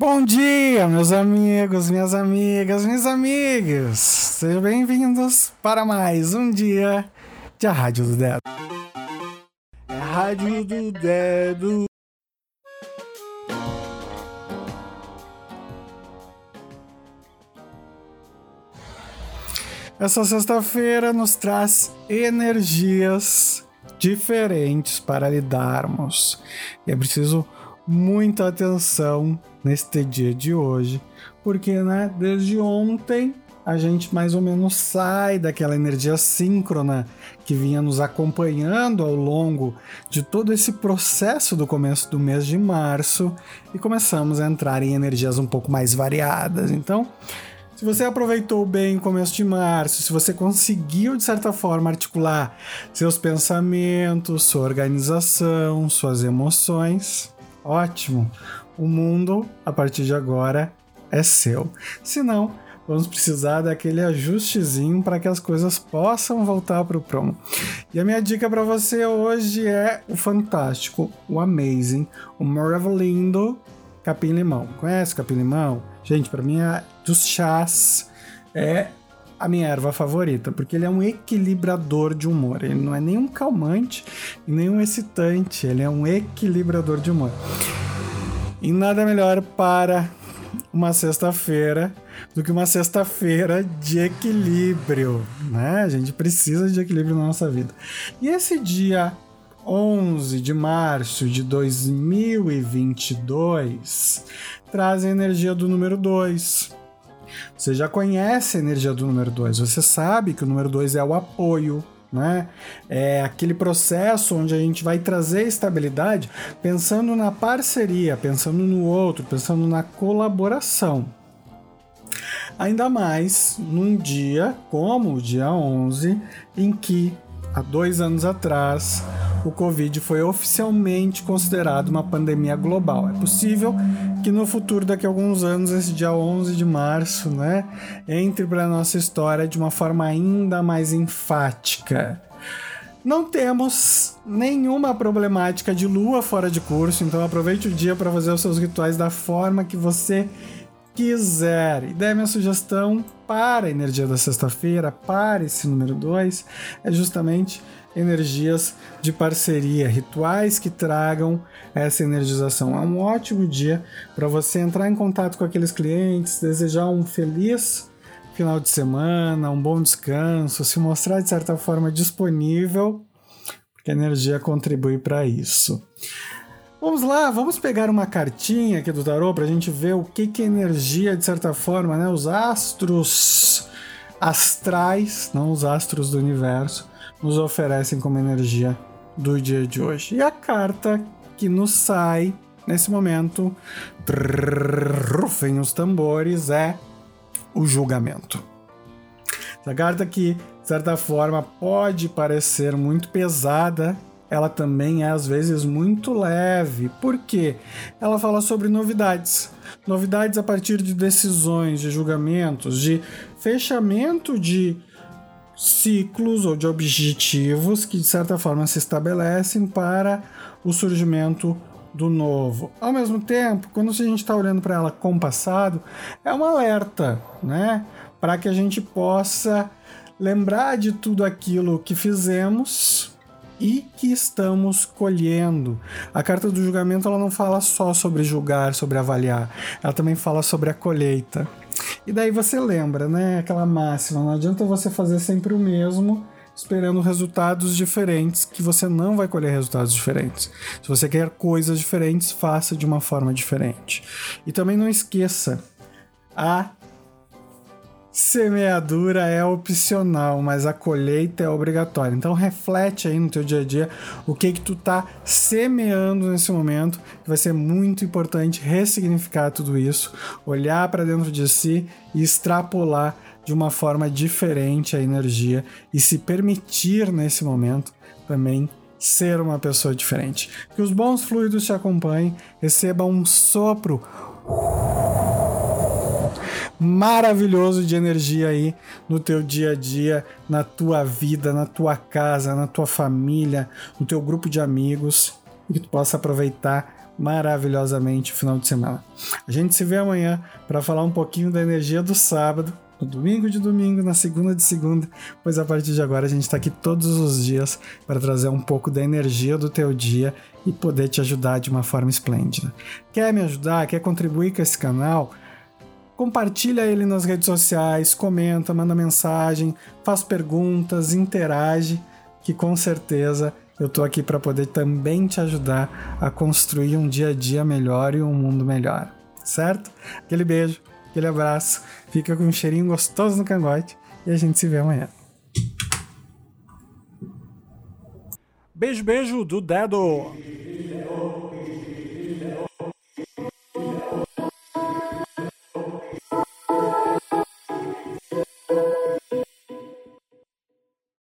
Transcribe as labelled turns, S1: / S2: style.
S1: Bom dia, meus amigos, minhas amigas, meus amigos. Sejam bem-vindos para mais um dia de A Rádio do Dedo. É a Rádio do Dedo. Essa sexta-feira nos traz energias diferentes para lidarmos. E é preciso muita atenção neste dia de hoje, porque né, desde ontem a gente mais ou menos sai daquela energia síncrona que vinha nos acompanhando ao longo de todo esse processo do começo do mês de março e começamos a entrar em energias um pouco mais variadas. Então, se você aproveitou bem o começo de março, se você conseguiu de certa forma articular seus pensamentos, sua organização, suas emoções, ótimo. O mundo, a partir de agora, é seu. Se não, vamos precisar daquele ajustezinho para que as coisas possam voltar para o prumo. E a minha dica para você hoje é o fantástico, o amazing, o Maravilindo Capim Limão. Conhece Capim Limão? Gente, para mim é dos chás é a minha erva favorita, porque ele é um equilibrador de humor. Ele não é nem um calmante e nem um excitante, ele é um equilibrador de humor. E nada melhor para uma sexta-feira do que uma sexta-feira de equilíbrio, né? A gente precisa de equilíbrio na nossa vida. E esse dia 11 de março de 2022 traz a energia do número 2. Você já conhece a energia do número 2, você sabe que o número 2 é o apoio, né? É aquele processo onde a gente vai trazer estabilidade pensando na parceria, pensando no outro, pensando na colaboração. Ainda mais num dia como o dia 11, em que há dois anos atrás o Covid foi oficialmente considerado uma pandemia global. É possível que no futuro, daqui a alguns anos, esse dia 11 de março, né, entre para a nossa história de uma forma ainda mais enfática. Não temos nenhuma problemática de lua fora de curso, então aproveite o dia para fazer os seus rituais da forma que você quiser. E daí minha sugestão para a energia da sexta-feira, para esse número 2, é justamente energias de parceria, rituais que tragam essa energização. É um ótimo dia para você entrar em contato com aqueles clientes, desejar um feliz final de semana, um bom descanso, se mostrar de certa forma disponível, porque a energia contribui para isso. Vamos lá, vamos pegar uma cartinha aqui do tarô para a gente ver o que que energia, de certa forma, né, os astros astrais, não os astros do universo, nos oferecem como energia do dia de hoje. E a carta que nos sai nesse momento, rufem os tambores, é o julgamento. Essa carta que, de certa forma, pode parecer muito pesada, ela também é às vezes muito leve. Por quê? Ela fala sobre novidades. Novidades a partir de decisões, de julgamentos, de fechamento de ciclos ou de objetivos que de certa forma se estabelecem para o surgimento do novo. Ao mesmo tempo, quando a gente está olhando para ela com o passado, é um alerta, né? Para que a gente possa lembrar de tudo aquilo que fizemos e que estamos colhendo. A carta do julgamento ela não fala só sobre julgar, sobre avaliar, ela também fala sobre a colheita. E daí você lembra, né? Aquela máxima: não adianta você fazer sempre o mesmo esperando resultados diferentes, que você não vai colher resultados diferentes. Se você quer coisas diferentes, faça de uma forma diferente. E também não esqueça a Semeadura é opcional, mas a colheita é obrigatória. Então reflete aí no teu dia a dia o que que tu tá semeando nesse momento, que vai ser muito importante ressignificar tudo isso, olhar para dentro de si e extrapolar de uma forma diferente a energia e se permitir nesse momento também ser uma pessoa diferente. Que os bons fluidos te acompanhem, receba um sopro maravilhoso de energia aí no teu dia a dia, na tua vida, na tua casa, na tua família, no teu grupo de amigos e que tu possa aproveitar maravilhosamente o final de semana. A gente se vê amanhã para falar um pouquinho da energia do sábado, no domingo de domingo, na segunda de segunda, pois a partir de agora a gente está aqui todos os dias para trazer um pouco da energia do teu dia e poder te ajudar de uma forma esplêndida. Quer me ajudar? Quer contribuir com esse canal? Compartilha ele nas redes sociais, comenta, manda mensagem, faz perguntas, interage, que com certeza eu tô aqui para poder também te ajudar a construir um dia a dia melhor e um mundo melhor, certo? Aquele beijo, aquele abraço, fica com um cheirinho gostoso no cangote e a gente se vê amanhã. Beijo, beijo do dedo!